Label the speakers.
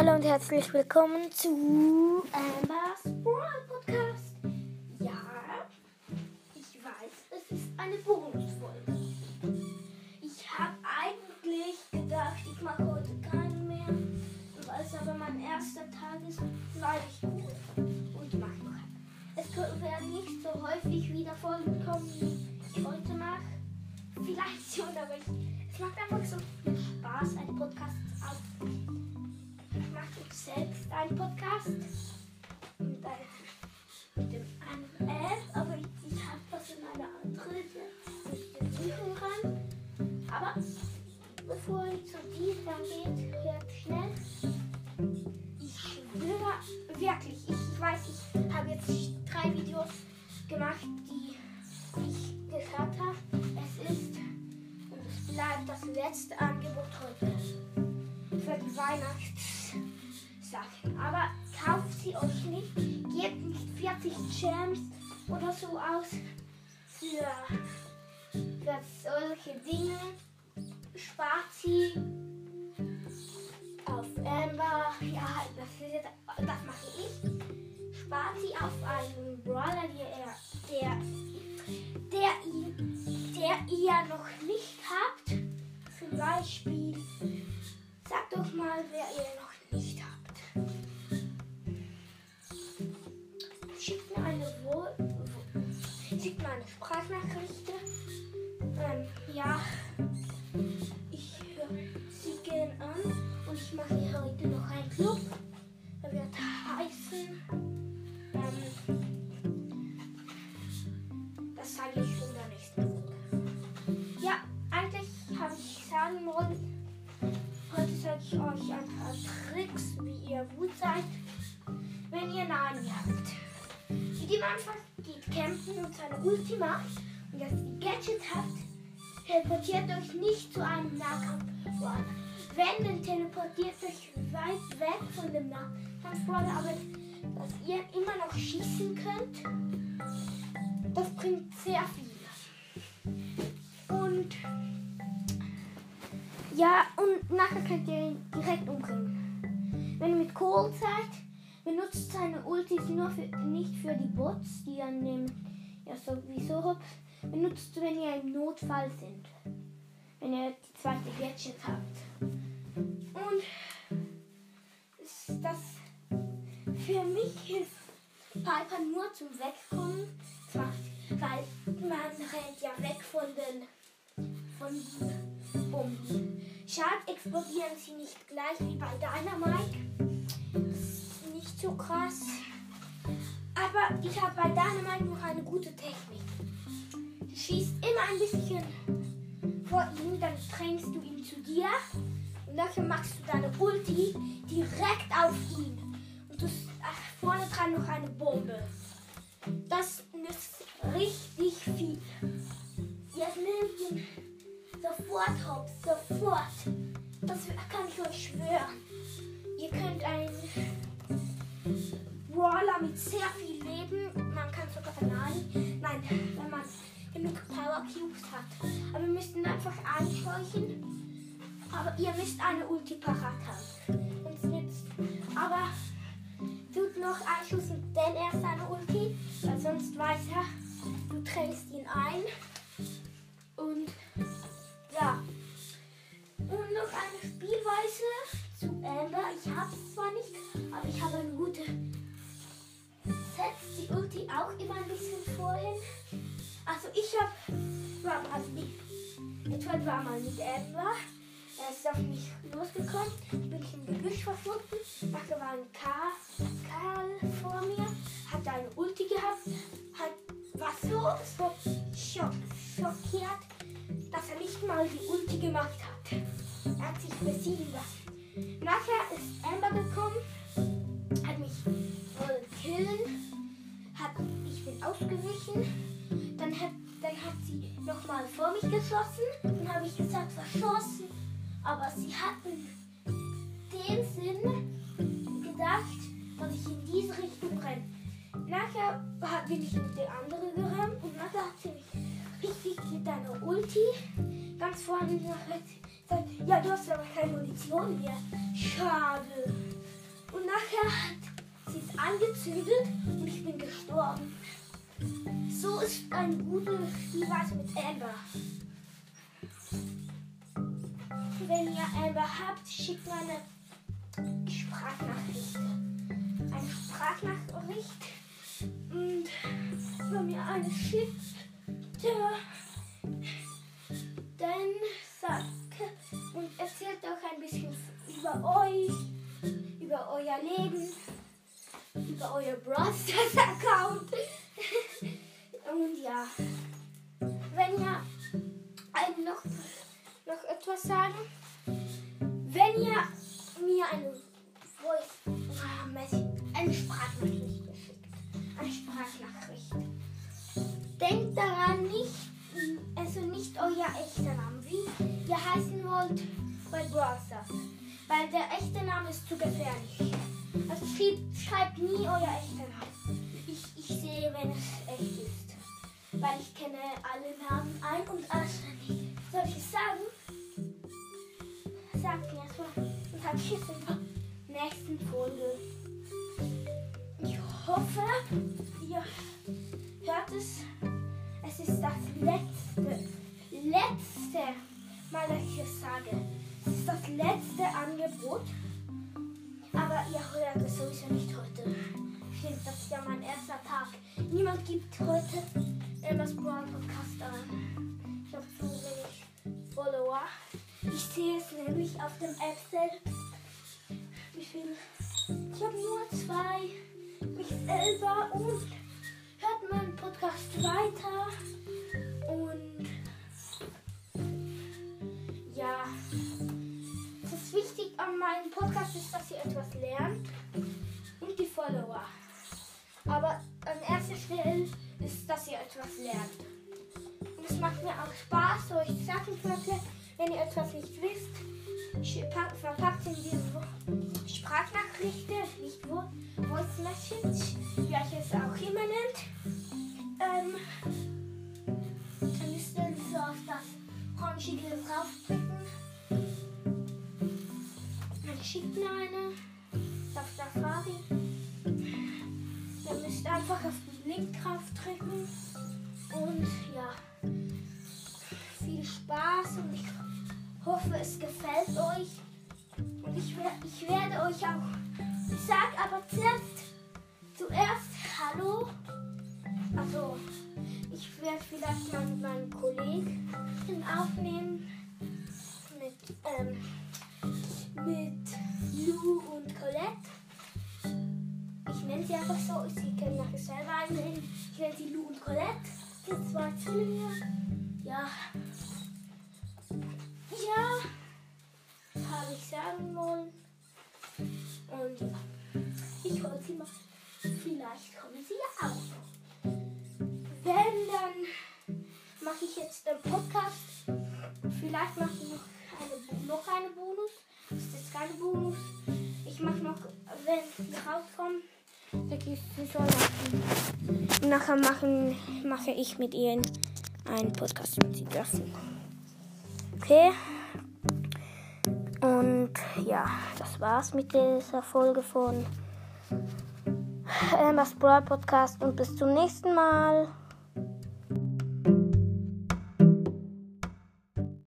Speaker 1: Hallo und herzlich willkommen zu Ambers Brawl Podcast. Ja, ich weiß, es ist eine Bonusfolge. Ich habe eigentlich gedacht, ich mache heute keinen mehr. Weil es aber mein erster Tag ist, bleibe ich gut und mache noch einen. Es werden nicht so häufig wieder Folgen kommen, wie ich heute mache. Vielleicht schon, aber ich, es macht einfach so einen Podcast mit, dem einen App, aber ich, habe das in einer anderen den Zuhörern. Aber bevor ich zu diesem geht, hört schnell. Ich schwöre wirklich, ich, weiß, ich habe jetzt drei Videos gemacht, die ich gehört habe. Es ist und es bleibt das letzte Angebot Sachen. Aber kauft sie euch nicht. Gebt nicht 40 Gems oder so aus für, für solche Dinge. Spart sie auf Amber. Ja, das, ist, das mache ich. Spart sie auf einen Brawler, der, der, der, der ihr noch nicht habt. Zum Beispiel, sagt doch mal, wer ihr noch nicht habt. Schickt mir eine Sprachnachricht. Ähm, ja, ich höre sie gern an und ich mache heute noch einen Club. Er wird heißen. Ähm, das sage ich schon der nächsten Folge. Ja, eigentlich habe ich sagen wollen, heute sage ich euch ein paar Tricks, wie ihr gut seid, wenn ihr Nani habt. Die man einfach geht campen und seine Ulti macht und das Gadget habt, teleportiert euch nicht zu einem Nahkampf-Brawler. Wenn, dann teleportiert euch weit weg von dem Nahkampf-Brawler, aber dass ihr immer noch schießen könnt, das bringt sehr viel. Und ja, und nachher könnt ihr ihn direkt umbringen. Wenn ihr mit Kohl seid, benutzt seine Ultis nur für, nicht für die Bots, die an dem ja sowieso habt. Benutzt, wenn ihr im Notfall sind. Wenn ihr die zweite Gadget habt. Und das für mich hilft Piper nur zum Wegkommen. Weil man rennt ja weg von den von Bomben. Schade explodieren sie nicht gleich wie bei Dynamite krass. Aber ich habe bei Dynamite noch eine gute Technik. Du schießt immer ein bisschen vor ihm, dann drängst du ihn zu dir und dann machst du deine Ulti direkt auf ihn. Und du ach, vorne dran noch eine Bombe. Leben. Man kann sogar vernageln. Nein, wenn man genug Power Cubes hat. Aber wir müssten einfach einscheuchen. Aber ihr müsst eine Ulti parat haben. Nützt. Aber tut noch einschüssen, denn er ist eine Ulti. Weil sonst weiß er, du trägst ihn ein. War mal mit, Edward war mal mit Amber. Er ist auf mich losgekommen, bin ich im Gebüsch verschwunden. Nachher war ein Karl, Karl vor mir, hat eine Ulti gehabt, hat, war so, schock, schockiert, dass er nicht mal die Ulti gemacht hat. Er hat sich besiegen lassen. Nachher ist Amber gekommen, hat mich wohl killen hat, ich bin ausgewichen. Dann hat, dann hat sie nochmal vor mich geschossen. Dann habe ich gesagt, verschossen. Aber sie hatten den Sinn gedacht, dass ich in diese Richtung renne. Nachher hat bin ich in die andere gerannt und nachher hat sie mich richtig mit deiner Ulti ganz vorne gesagt, ja, du hast aber keine Munition mehr. Schade. Und nachher hat sie es angezündet und ich bin gestorben. So ist eine gute Spielweise mit Amber. Wenn ihr Amber habt, schickt mir eine Sprachnachricht. Eine Sprachnachricht und wenn mir eine schickt, dann sagt und erzählt auch ein bisschen über euch, über euer Leben, über euer Brawl Account. Und ja, wenn ihr einem noch, noch etwas sagen, wenn ihr mir eine Voice, eine Sprachnachricht geschickt, eine Sprachnachricht, denkt daran nicht, also nicht euer echter Name, wie ihr heißen wollt bei Browser. Weil der echte Name ist zu gefährlich. Also schreibt nie euer echter Name. Ich, ich sehe, wenn es echt ist. Weil ich kenne alle Namen ein und auswendig. Soll ich es sagen? Sagt mir erstmal. Und dann ich es in der nächsten Folge. Ich hoffe, ihr hört es. Es ist das letzte, letzte Mal, dass ich es sage. Es ist das letzte Angebot. Aber ihr hört es sowieso nicht heute. Ich finde, das ist ja mein erster Tag. Niemand gibt heute Emma's Brown Podcast an. Ich habe zu wenig Follower. Ich sehe es nämlich auf dem App selbst. Wie viel? Ich habe nur zwei. Mich selber und hört meinen Podcast weiter. Und ja, das wichtig an meinem Podcast ist, dass ihr etwas lernt und die Follower. Aber an erster Stelle ist, dass ihr etwas lernt. Und es macht mir auch Spaß, euch Sachen zu erklären. Wenn ihr etwas nicht wisst, verpackt in diese Sprachnachrichten, nicht Voice Message, wie ihr es auch immer nennt. Ähm, dann müsst ihr so auf das orangige draufdrücken. Dann schickt mir eine auf Safari. Ihr müsst einfach auf den Link draufdrücken. Und ja, viel Spaß und ich hoffe, es gefällt euch. Und ich, ich werde euch auch, ich sag aber zuerst, zuerst Hallo. Also, ich werde vielleicht mal mit meinem Kollegen aufnehmen. Selber einnehmen. Ich nenne sie Lou und Colette. Die zwei Zwillinge. Ja. Ja. Habe ich sagen wollen. Und ja. Ich hole sie mal. Vielleicht kommen sie ja auch. Wenn, dann mache ich jetzt den Podcast. Vielleicht mache ich noch eine, noch eine Bonus. Das ist jetzt keine Bonus. Ich mache noch, wenn sie rauskommen, Nachher machen, mache ich mit ihnen einen Podcast, wenn sie dürfen. Okay. Und ja, das war's mit dieser Folge von Emma's Brawl Podcast und bis zum nächsten Mal.